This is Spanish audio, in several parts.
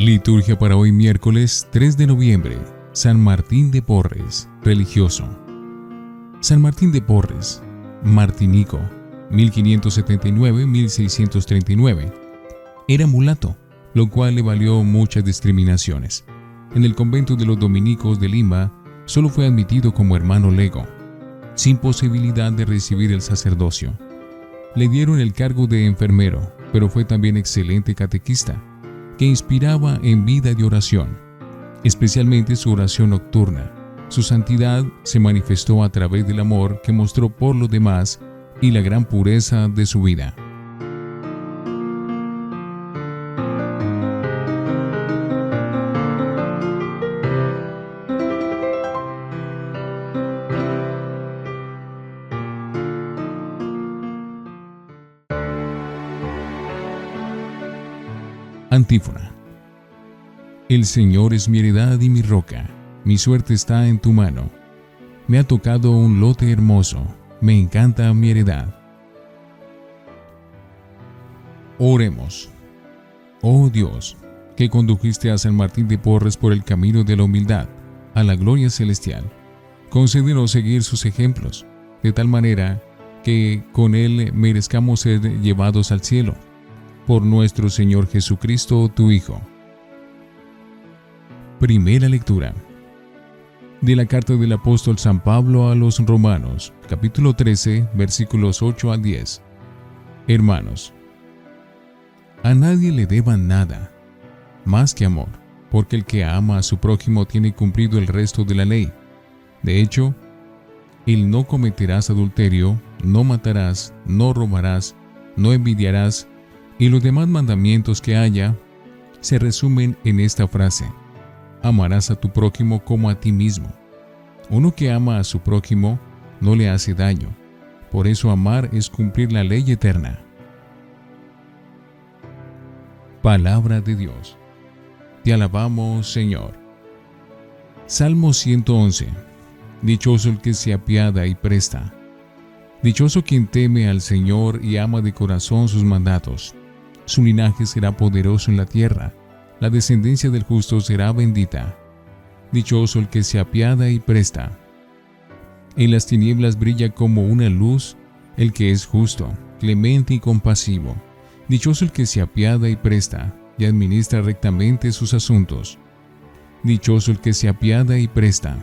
Liturgia para hoy miércoles 3 de noviembre. San Martín de Porres, religioso. San Martín de Porres, Martinico, 1579-1639. Era mulato, lo cual le valió muchas discriminaciones. En el convento de los dominicos de Lima, solo fue admitido como hermano lego, sin posibilidad de recibir el sacerdocio. Le dieron el cargo de enfermero, pero fue también excelente catequista que inspiraba en vida de oración, especialmente su oración nocturna. Su santidad se manifestó a través del amor que mostró por los demás y la gran pureza de su vida. Antífona. El Señor es mi heredad y mi roca, mi suerte está en tu mano. Me ha tocado un lote hermoso, me encanta mi heredad. Oremos. Oh Dios, que condujiste a San Martín de Porres por el camino de la humildad, a la gloria celestial, concédenos seguir sus ejemplos, de tal manera que con él merezcamos ser llevados al cielo por nuestro Señor Jesucristo, tu Hijo. Primera lectura de la carta del apóstol San Pablo a los Romanos, capítulo 13, versículos 8 a 10. Hermanos, a nadie le deban nada, más que amor, porque el que ama a su prójimo tiene cumplido el resto de la ley. De hecho, el no cometerás adulterio, no matarás, no robarás, no envidiarás, y los demás mandamientos que haya se resumen en esta frase. Amarás a tu prójimo como a ti mismo. Uno que ama a su prójimo no le hace daño. Por eso amar es cumplir la ley eterna. Palabra de Dios. Te alabamos, Señor. Salmo 111. Dichoso el que se apiada y presta. Dichoso quien teme al Señor y ama de corazón sus mandatos. Su linaje será poderoso en la tierra, la descendencia del justo será bendita. Dichoso el que se apiada y presta. En las tinieblas brilla como una luz el que es justo, clemente y compasivo. Dichoso el que se apiada y presta, y administra rectamente sus asuntos. Dichoso el que se apiada y presta.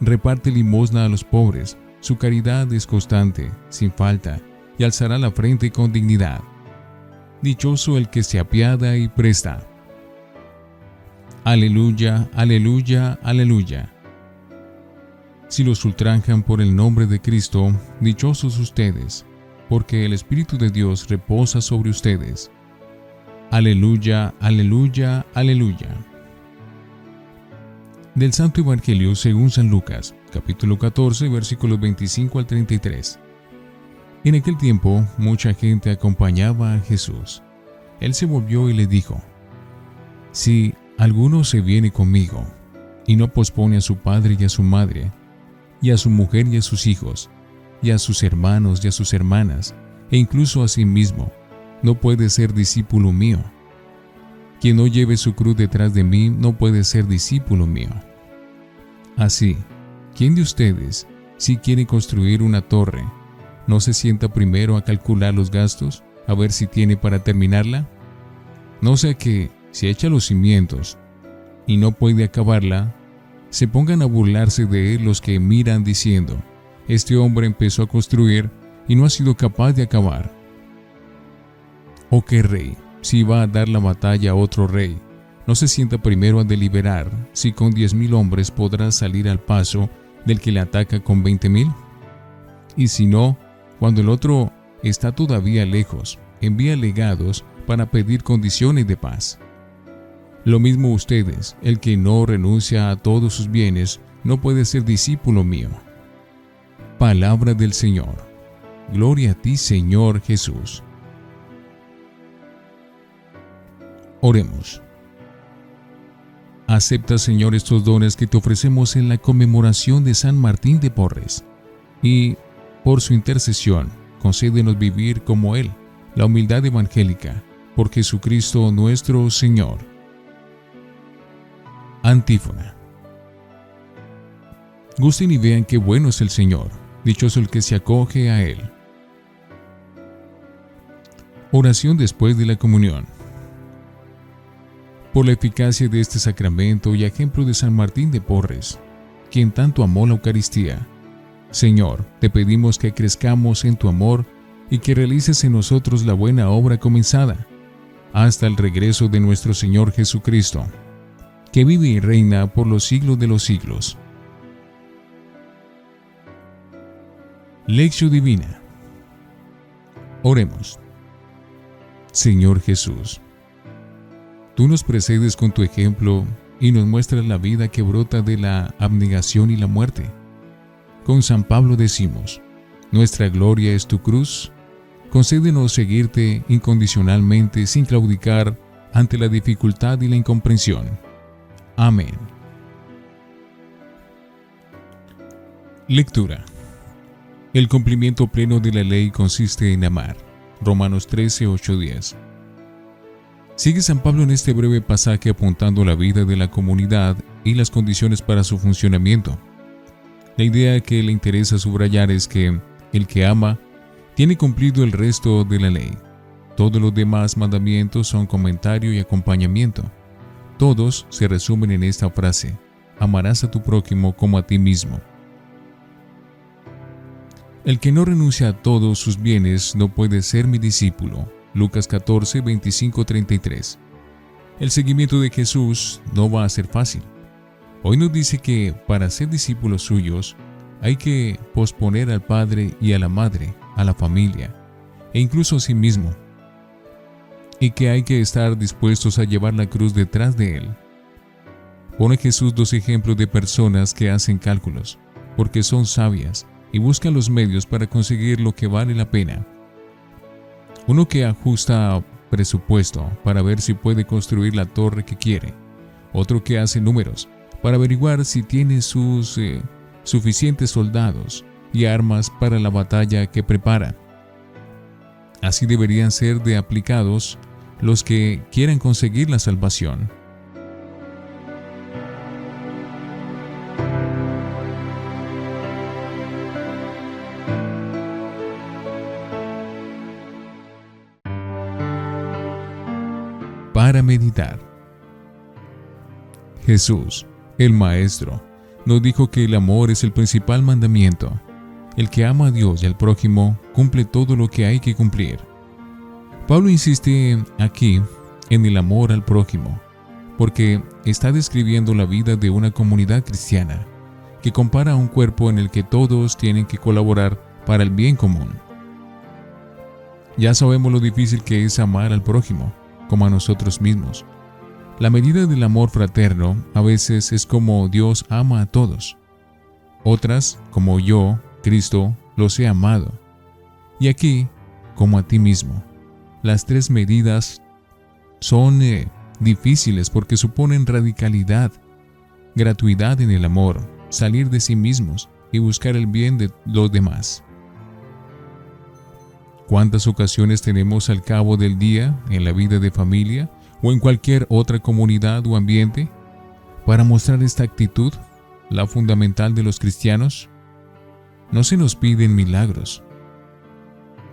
Reparte limosna a los pobres, su caridad es constante, sin falta, y alzará la frente con dignidad dichoso el que se apiada y presta. Aleluya, aleluya, aleluya. Si los ultranjan por el nombre de Cristo, dichosos ustedes, porque el Espíritu de Dios reposa sobre ustedes. Aleluya, aleluya, aleluya. Del Santo Evangelio según San Lucas, capítulo 14, versículos 25 al 33. En aquel tiempo mucha gente acompañaba a Jesús. Él se volvió y le dijo, Si alguno se viene conmigo y no pospone a su padre y a su madre, y a su mujer y a sus hijos, y a sus hermanos y a sus hermanas, e incluso a sí mismo, no puede ser discípulo mío. Quien no lleve su cruz detrás de mí no puede ser discípulo mío. Así, ¿quién de ustedes, si quiere construir una torre, ¿No se sienta primero a calcular los gastos, a ver si tiene para terminarla? No sea que, si echa los cimientos y no puede acabarla, se pongan a burlarse de él los que miran diciendo, este hombre empezó a construir y no ha sido capaz de acabar. ¿O qué rey, si va a dar la batalla a otro rey, no se sienta primero a deliberar si con diez mil hombres podrá salir al paso del que le ataca con veinte mil? Y si no, cuando el otro está todavía lejos, envía legados para pedir condiciones de paz. Lo mismo ustedes, el que no renuncia a todos sus bienes, no puede ser discípulo mío. Palabra del Señor. Gloria a ti, Señor Jesús. Oremos. Acepta, Señor, estos dones que te ofrecemos en la conmemoración de San Martín de Porres y, por su intercesión, concédenos vivir como Él, la humildad evangélica, por Jesucristo nuestro Señor. Antífona. Gusten y vean qué bueno es el Señor, dichoso el que se acoge a Él. Oración después de la comunión. Por la eficacia de este sacramento y ejemplo de San Martín de Porres, quien tanto amó la Eucaristía, Señor, te pedimos que crezcamos en tu amor y que realices en nosotros la buena obra comenzada, hasta el regreso de nuestro Señor Jesucristo, que vive y reina por los siglos de los siglos. Lección Divina Oremos. Señor Jesús, tú nos precedes con tu ejemplo y nos muestras la vida que brota de la abnegación y la muerte. Con San Pablo decimos, nuestra gloria es tu cruz, concédenos seguirte incondicionalmente sin claudicar ante la dificultad y la incomprensión. Amén. Lectura. El cumplimiento pleno de la ley consiste en amar. Romanos 13, 8, 10. Sigue San Pablo en este breve pasaje apuntando la vida de la comunidad y las condiciones para su funcionamiento. La idea que le interesa subrayar es que el que ama tiene cumplido el resto de la ley. Todos los demás mandamientos son comentario y acompañamiento. Todos se resumen en esta frase, amarás a tu prójimo como a ti mismo. El que no renuncia a todos sus bienes no puede ser mi discípulo. Lucas 14, 25, 33. El seguimiento de Jesús no va a ser fácil. Hoy nos dice que para ser discípulos suyos hay que posponer al padre y a la madre, a la familia e incluso a sí mismo. Y que hay que estar dispuestos a llevar la cruz detrás de él. Pone Jesús dos ejemplos de personas que hacen cálculos, porque son sabias y busca los medios para conseguir lo que vale la pena. Uno que ajusta presupuesto para ver si puede construir la torre que quiere. Otro que hace números para averiguar si tiene sus eh, suficientes soldados y armas para la batalla que prepara. Así deberían ser de aplicados los que quieran conseguir la salvación. para meditar. Jesús, el Maestro, nos dijo que el amor es el principal mandamiento. El que ama a Dios y al prójimo cumple todo lo que hay que cumplir. Pablo insiste aquí en el amor al prójimo, porque está describiendo la vida de una comunidad cristiana, que compara a un cuerpo en el que todos tienen que colaborar para el bien común. Ya sabemos lo difícil que es amar al prójimo, como a nosotros mismos. La medida del amor fraterno a veces es como Dios ama a todos. Otras, como yo, Cristo, los he amado. Y aquí, como a ti mismo. Las tres medidas son eh, difíciles porque suponen radicalidad, gratuidad en el amor, salir de sí mismos y buscar el bien de los demás. ¿Cuántas ocasiones tenemos al cabo del día en la vida de familia o en cualquier otra comunidad o ambiente para mostrar esta actitud, la fundamental de los cristianos? No se nos piden milagros,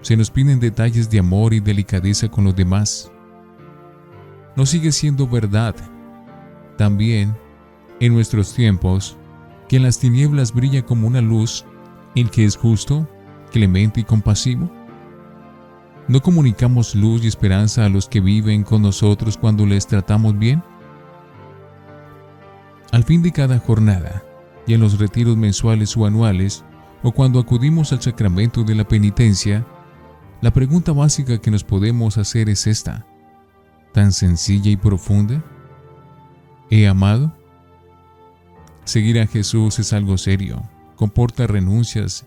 se nos piden detalles de amor y delicadeza con los demás. No sigue siendo verdad, también, en nuestros tiempos, que en las tinieblas brilla como una luz el que es justo, clemente y compasivo. ¿No comunicamos luz y esperanza a los que viven con nosotros cuando les tratamos bien? Al fin de cada jornada, y en los retiros mensuales o anuales, o cuando acudimos al sacramento de la penitencia, la pregunta básica que nos podemos hacer es esta, tan sencilla y profunda. ¿He amado? Seguir a Jesús es algo serio, comporta renuncias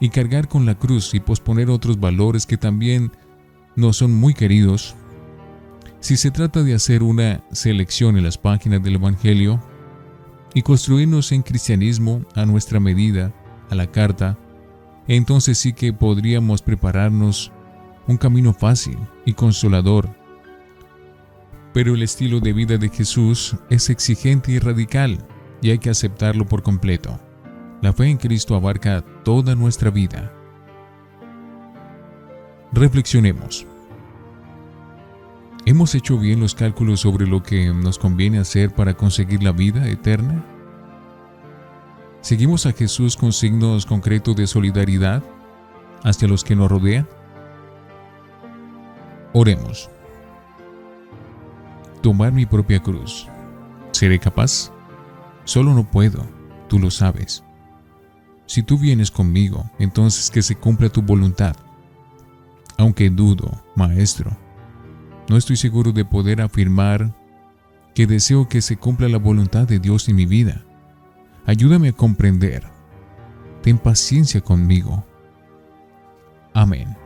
y cargar con la cruz y posponer otros valores que también no son muy queridos, Si se trata de hacer una selección en las páginas del Evangelio y construirnos en cristianismo a nuestra medida, a la carta, entonces sí que podríamos prepararnos un camino fácil y consolador. Pero el estilo de vida de Jesús es exigente y radical y hay que aceptarlo por completo. La fe en Cristo abarca toda nuestra vida. Reflexionemos. ¿Hemos hecho bien los cálculos sobre lo que nos conviene hacer para conseguir la vida eterna? ¿Seguimos a Jesús con signos concretos de solidaridad hacia los que nos rodean? Oremos. Tomar mi propia cruz. ¿Seré capaz? Solo no puedo, tú lo sabes. Si tú vienes conmigo, entonces que se cumpla tu voluntad. Aunque dudo, maestro, no estoy seguro de poder afirmar que deseo que se cumpla la voluntad de Dios en mi vida. Ayúdame a comprender. Ten paciencia conmigo. Amén.